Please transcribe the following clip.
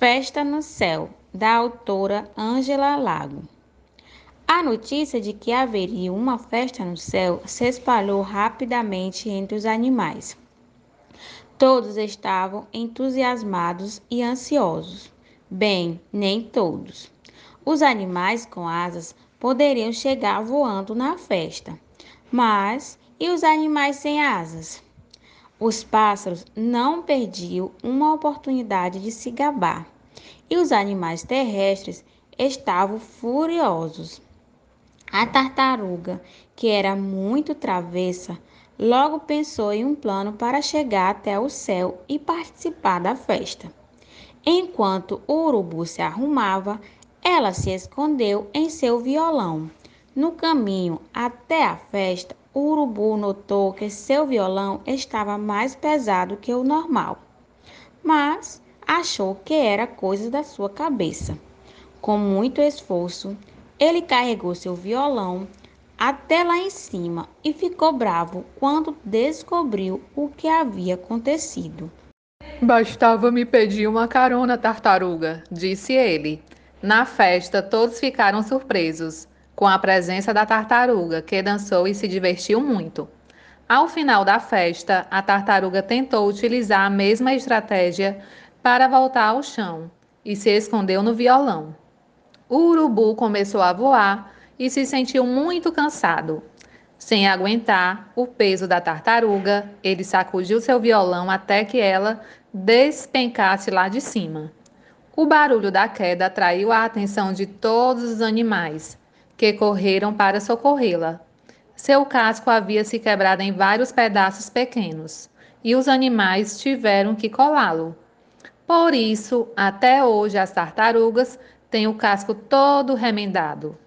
Festa no Céu, da autora Ângela Lago. A notícia de que haveria uma festa no céu se espalhou rapidamente entre os animais. Todos estavam entusiasmados e ansiosos. Bem, nem todos. Os animais com asas poderiam chegar voando na festa, mas e os animais sem asas? Os pássaros não perdiam uma oportunidade de se gabar, e os animais terrestres estavam furiosos. A tartaruga, que era muito travessa, logo pensou em um plano para chegar até o céu e participar da festa. Enquanto o urubu se arrumava, ela se escondeu em seu violão. No caminho até a festa, o urubu notou que seu violão estava mais pesado que o normal, mas achou que era coisa da sua cabeça. Com muito esforço, ele carregou seu violão até lá em cima e ficou bravo quando descobriu o que havia acontecido. Bastava me pedir uma carona, tartaruga, disse ele. Na festa, todos ficaram surpresos com a presença da tartaruga, que dançou e se divertiu muito. Ao final da festa, a tartaruga tentou utilizar a mesma estratégia para voltar ao chão e se escondeu no violão. O urubu começou a voar e se sentiu muito cansado. Sem aguentar o peso da tartaruga, ele sacudiu seu violão até que ela despencasse lá de cima. O barulho da queda atraiu a atenção de todos os animais, que correram para socorrê-la. Seu casco havia se quebrado em vários pedaços pequenos e os animais tiveram que colá-lo. Por isso, até hoje, as tartarugas têm o casco todo remendado.